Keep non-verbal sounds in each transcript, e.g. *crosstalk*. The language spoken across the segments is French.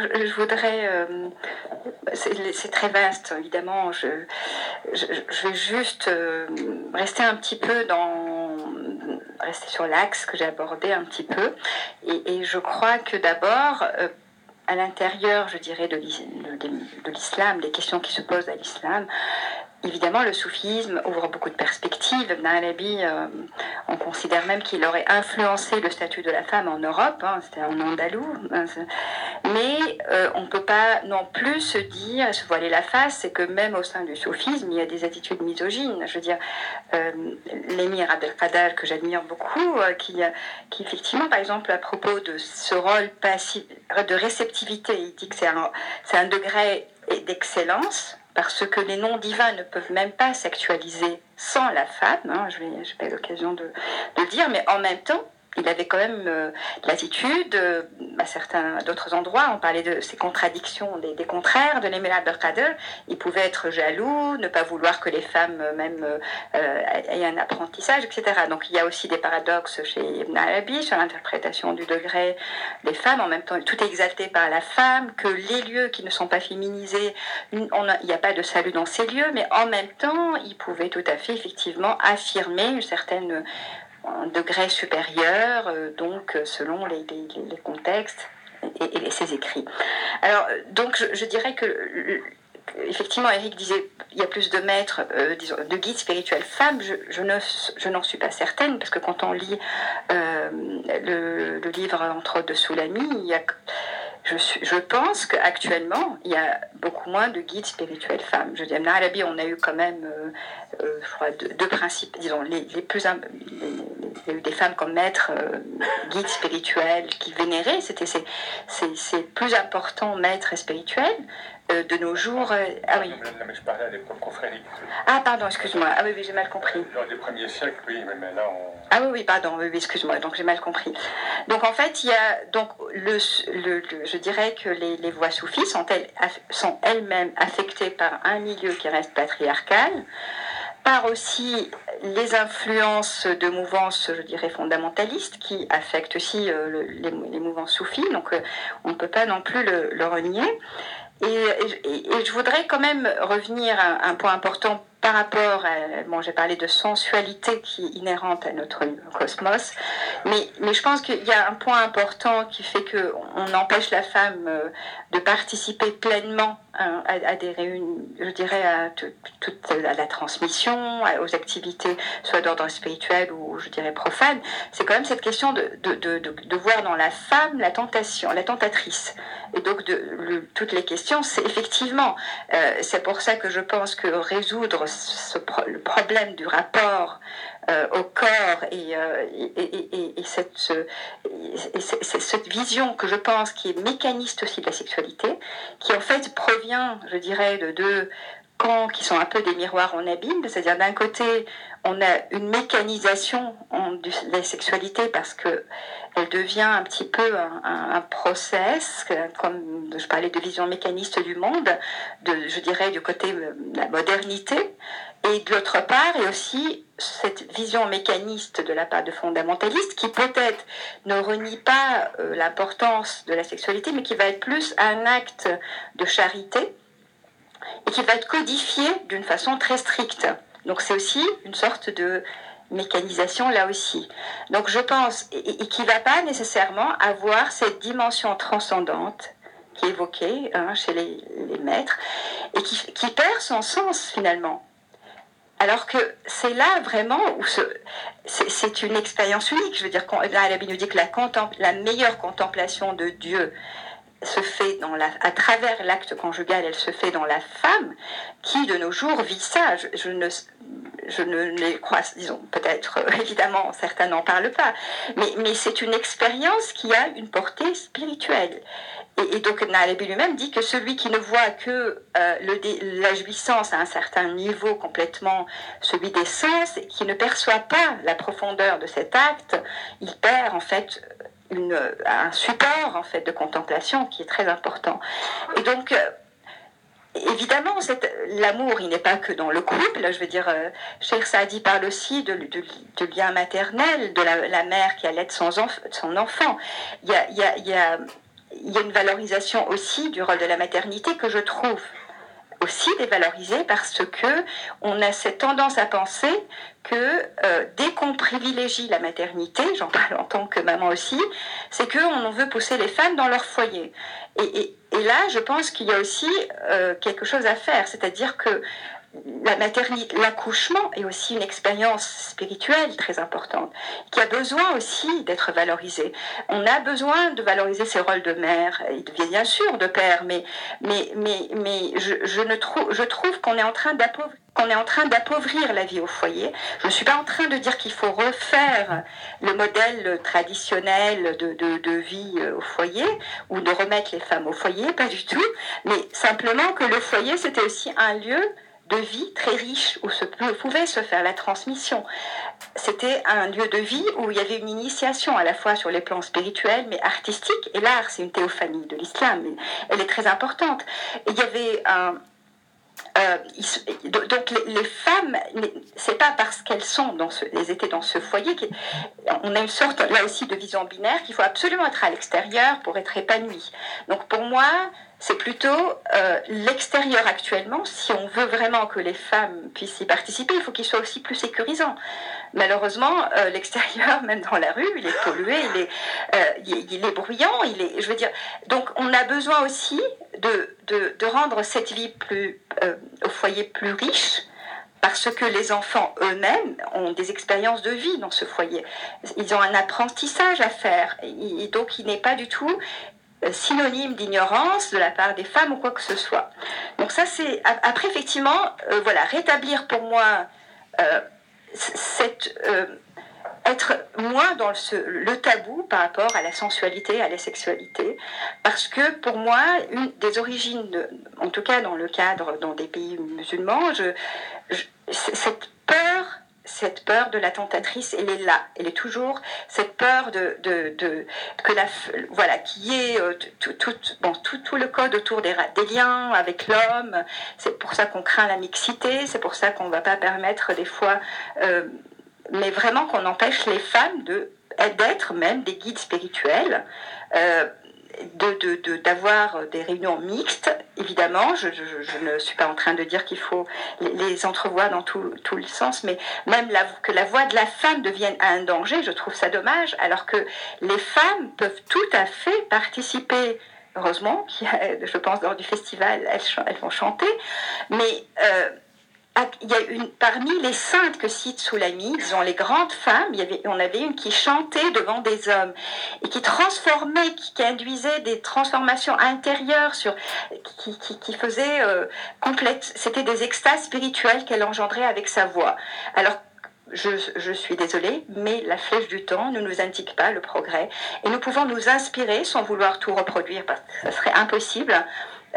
Je voudrais, euh, c'est très vaste évidemment, je, vais juste euh, rester un petit peu dans, rester sur l'axe que j'ai abordé un petit peu, et, je crois que d'abord, euh, à l'intérieur, je dirais, de l'islam, des questions qui se posent à l'islam, Évidemment, le soufisme ouvre beaucoup de perspectives. Ibn Arabi, euh, on considère même qu'il aurait influencé le statut de la femme en Europe, hein, c'était en Andalou. Hein, mais euh, on ne peut pas non plus se dire, se voiler la face, c'est que même au sein du soufisme, il y a des attitudes misogynes. Je veux dire, euh, l'émir Abdelkader, que j'admire beaucoup, qui, effectivement, par exemple, à propos de ce rôle de réceptivité, il dit que c'est un degré d'excellence parce que les noms divins ne peuvent même pas s'actualiser sans la femme, hein, je n'ai pas eu l'occasion de, le dire, mais en même temps, il avait quand même euh, l'attitude, euh, à certains d'autres endroits, on parlait de ces contradictions, des, contraires de l'Emir Abdelkader. Il pouvait être jaloux, ne pas vouloir que les femmes euh, même aient un apprentissage, etc. Donc il y a aussi des paradoxes chez Ibn Arabi sur l'interprétation du degré des femmes. En même temps, tout est exalté par la femme, que les lieux qui ne sont pas féminisés, il n'y a pas de salut dans ces lieux, mais en même temps, il pouvait tout à fait effectivement affirmer une certaine un degré supérieur, euh, donc selon les, contextes et, ses écrits. Alors, donc je, dirais que effectivement, Eric disait il y a plus de maîtres, euh, disons, de guides spirituels femmes. Je, je ne, je n'en suis pas certaine parce que quand on lit euh, le, livre entre autres de Soulami, il y a je, pense qu'actuellement, il y a beaucoup moins de guides spirituels femmes. Je dis, à Arabi, on a eu quand même, euh, euh, deux, principes, disons, les, les plus. il y a eu des femmes comme maîtres, euh, guides spirituels qui vénéraient. C'était c'est plus important, maître spirituel. Euh, de nos jours. Euh, ah oui. mais je parlais à l'époque confrérie. Ah pardon, excuse-moi. Ah oui, oui j'ai mal compris. Dans les premiers siècles, oui, mais là on... Ah oui, oui, pardon, oui, excuse-moi, donc j'ai mal compris. Donc en fait, il y a donc le, le, je dirais que les, les voix soufis sont elles sont elles-mêmes affectées par un milieu qui reste patriarcal par aussi les influences de mouvances, je dirais, fondamentalistes qui affectent aussi euh, les, les, mouvances soufis, donc on ne peut pas non plus le renier. Et, je voudrais quand même revenir à un point important par rapport à, bon, j'ai parlé de sensualité qui est inhérente à notre cosmos, mais, mais je pense qu'il y a un point important qui fait qu'on empêche la femme euh, de participer pleinement hein, à, des réunions, je dirais, à toute la transmission, aux activités, soit d'ordre spirituel ou, je dirais, profane. C'est quand même cette question de, de, de, de, voir dans la femme la tentation, la tentatrice. Et donc, de, toutes les questions, c'est effectivement, euh, c'est pour ça que je pense que résoudre le problème du rapport euh, au corps et, euh, et, cette, cette, vision que je pense qui est mécaniste aussi de la sexualité, qui en fait provient, je dirais, de deux camps qui sont un peu des miroirs en abîme, c'est-à-dire d'un côté, on a une mécanisation de la sexualité parce que elle devient un petit peu un, process, comme je parlais de vision mécaniste du monde, de, je dirais du côté de la modernité, et de l'autre part, a aussi cette vision mécaniste de la part de fondamentalistes qui peut-être ne renie pas euh, l'importance de la sexualité, mais qui va être plus un acte de charité et qui va être codifié d'une façon très stricte. Donc c'est aussi une sorte de mécanisation là aussi. Donc je pense, et, qui ne va pas nécessairement avoir cette dimension transcendante qui est évoquée hein, chez les, maîtres, et qui, perd son sens finalement. Alors que c'est là vraiment où c'est une expérience unique. Je veux dire, l'Arabie nous dit que la, la meilleure contemplation de Dieu se fait dans la, à travers l'acte conjugal, elle se fait dans la femme qui de nos jours vit ça. Je, ne, je ne les crois, disons, peut-être, évidemment, certains n'en parlent pas, mais, mais c'est une expérience qui a une portée spirituelle. Et, donc Nalabi lui-même dit que celui qui ne voit que euh, le, la jouissance à un certain niveau complètement celui des sens, et qui ne perçoit pas la profondeur de cet acte, il perd en fait un support en fait de contemplation qui est très important. Et donc euh, Évidemment, l'amour, il n'est pas que dans le couple. Je veux dire, Cheikh Saadi parle aussi de, de, de lien maternel, de la, mère qui allait son, son enfant. Il y a, il y a, il y a il y a une valorisation aussi du rôle de la maternité que je trouve aussi dévalorisé parce que on a cette tendance à penser que euh, dès qu'on privilégie la maternité, j'en parle en tant que maman aussi, c'est qu'on veut pousser les femmes dans leur foyer. Et, là, je pense qu'il y a aussi euh, quelque chose à faire, c'est-à-dire que l'accouchement est aussi une expérience spirituelle très importante, qui a besoin aussi d'être valorisée. On a besoin de valoriser ses rôles de mère, et bien sûr de père, mais, mais, mais, mais je, ne trouve, je trouve qu'on est en train d'appauvrir qu'on est en train d'appauvrir la vie au foyer. Je ne suis pas en train de dire qu'il faut refaire le modèle traditionnel de, de, de, vie euh, au foyer ou de remettre les femmes au foyer, pas du tout, mais simplement que le foyer, c'était aussi un lieu de vie très riche où se pouvait se faire la transmission. C'était un lieu de vie où il y avait une initiation à la fois sur les plans spirituels mais artistiques et l'art, c'est une théophanie de l'islam, elle est très importante. Il y avait un, euh, donc les, femmes, c'est pas parce qu'elles sont dans ce, elles étaient dans ce foyer qu'on a une sorte là aussi de vision binaire qu'il faut absolument être à l'extérieur pour être épanoui. Donc pour moi, c'est plutôt euh, l'extérieur actuellement. Si on veut vraiment que les femmes puissent y participer, il faut qu'il soit aussi plus sécurisant. Malheureusement, euh, *laughs* l'extérieur, même dans la rue, il est pollué, il est, euh, il, est, bruyant, il est, je veux dire. Donc, on a besoin aussi de, de, de rendre cette vie plus, au foyer plus riche, parce que les enfants eux-mêmes ont des expériences de vie dans ce foyer. Ils ont un apprentissage à faire. Et donc, il n'est pas du tout synonyme d'ignorance de la part des femmes ou quoi que ce soit. Donc ça c'est après effectivement euh, voilà rétablir pour moi euh, cette être moins dans le, tabou par rapport à la sensualité, à la sexualité, parce que pour moi, une des origines, en tout cas dans le cadre dans des pays musulmans, cette peur cette peur de la tentatrice, elle est là, elle est toujours cette peur de, de, que la voilà qui est euh, tout, tout, bon, tout, tout, le code autour des, des liens avec l'homme. C'est pour ça qu'on craint la mixité, c'est pour ça qu'on ne va pas permettre des fois, euh, mais vraiment qu'on empêche les femmes de d'être même des guides spirituels. Euh, d'avoir de, des réunions mixtes, évidemment. Je, ne suis pas en train de dire qu'il faut les, entrevoir dans tout, tout, le sens, mais même que la voix de la femme devienne un danger, je trouve ça dommage, alors que les femmes peuvent tout à fait participer. Heureusement, je pense, lors du festival, elles, elles vont chanter, mais euh, il y a une, parmi les saintes que cite Soulami, disons les grandes femmes, il y avait, on avait une qui chantait devant des hommes et qui transformait, qui, induisait des transformations intérieures sur, qui, qui, faisait euh, complète, c'était des extases spirituelles qu'elle engendrait avec sa voix. Alors je, je, suis désolée, mais la flèche du temps ne nous indique pas le progrès. Et nous pouvons nous inspirer sans vouloir tout reproduire, parce que ce serait impossible,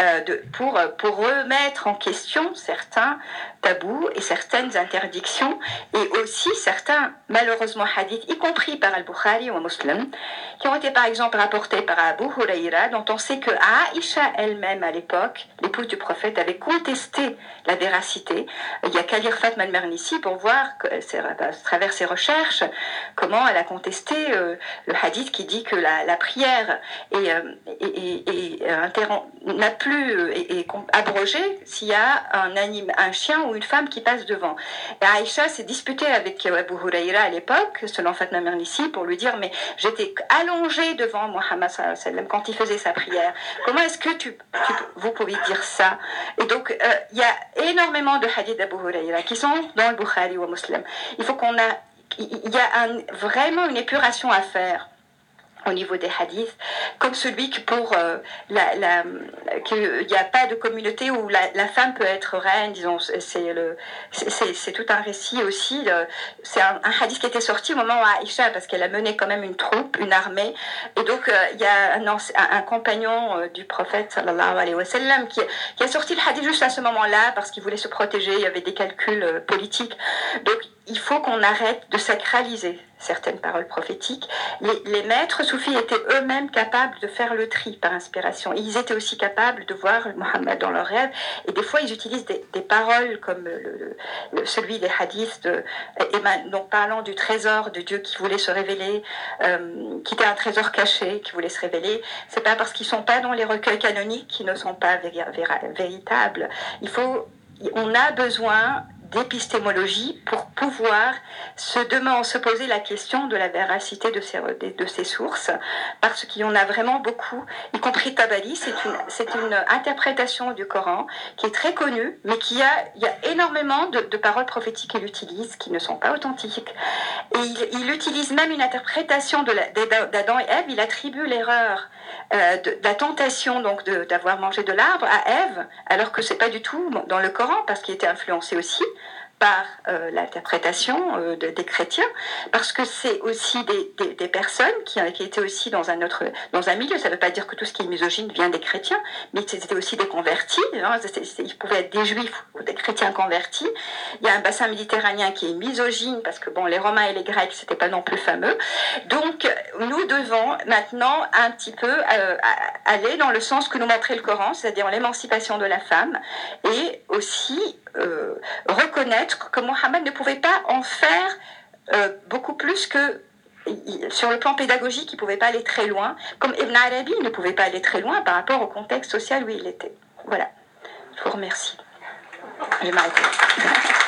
euh, de, pour, pour remettre en question certains tabous et certaines interdictions et aussi certains, malheureusement, hadiths, y compris par Al-Bukhari ou Muslim, qui ont été par exemple rapportés par Abu Huraira, dont on sait que Aïcha elle-même à l'époque, l'épouse du prophète, avait contesté la véracité. Il y a lire Fatma al-Mernisi pour voir, à travers ses recherches, comment elle a contesté euh, le hadith qui dit que la, prière est, euh, n'a plus est, abrogée s'il y a un, anime, un chien une femme qui passe devant. Et Aïcha s'est disputée avec Abu Huraira à l'époque, selon Fatma Mernissi, pour lui dire, mais j'étais allongée devant Mohammed quand il faisait sa prière. Comment est-ce que tu, vous pouvez dire ça? Et donc, euh, il y a énormément de hadiths d'Abu Huraira qui sont dans le Bukhari ou Muslim. Il faut qu'on a, il y a vraiment une épuration à faire au niveau des hadiths, comme celui que pour euh, la, la qu'il n'y a pas de communauté où la, femme peut être reine, disons, c'est le, c'est tout un récit aussi. C'est un, un, hadith qui était sorti au moment où Aïcha, parce qu'elle a mené quand même une troupe, une armée, et donc euh, il y a un, un, compagnon euh, du prophète sallallahu alayhi wa sallam qui, qui a sorti le hadith juste à ce moment-là parce qu'il voulait se protéger, il y avait des calculs politiques. Donc il faut qu'on arrête de sacraliser certaines paroles prophétiques. Les, maîtres soufis étaient eux-mêmes capables de faire le tri par inspiration. Ils étaient aussi capables de voir Mohammed dans leurs rêves. Et des fois, ils utilisent des, paroles comme celui des hadiths, de, parlant du trésor de Dieu qui voulait se révéler, euh, qui était un trésor caché, qui voulait se révéler. C'est pas parce qu'ils sont pas dans les recueils canoniques qu'ils ne sont pas véritables. Il faut, on a besoin d'épistémologie pour pouvoir se, demain, se poser la question de la véracité de ces, de, ces sources, parce qu'il y en a vraiment beaucoup, y compris Tabali, c'est une, une interprétation du Coran qui est très connue, mais qui a, il y a énormément de, paroles prophétiques qu'il utilise qui ne sont pas authentiques. Il, utilise même une interprétation de d'Adam et Ève, il attribue l'erreur euh, de, la tentation d'avoir mangé de l'arbre à Ève, alors que c'est pas du tout dans le Coran, parce qu'il était influencé aussi par euh, l'interprétation euh, des chrétiens, parce que c'est aussi des, personnes qui, étaient aussi dans un autre, dans un milieu. Ça ne veut pas dire que tout ce qui est misogyne vient des chrétiens, mais c'était aussi des convertis. Hein, ils pouvaient être des juifs ou des chrétiens convertis. Il y a un bassin méditerranéen qui est misogyne parce que bon, les Romains et les Grecs c'était pas non plus fameux. Donc nous devons maintenant un petit peu euh, aller dans le sens que nous montrait le Coran, c'est-à-dire l'émancipation de la femme et aussi euh, que Mohammed ne pouvait pas en faire euh, beaucoup plus que sur le plan pédagogique, il ne pouvait pas aller très loin, comme Ibn Arabi ne pouvait pas aller très loin par rapport au contexte social où il était. Voilà. Je vous remercie. *laughs*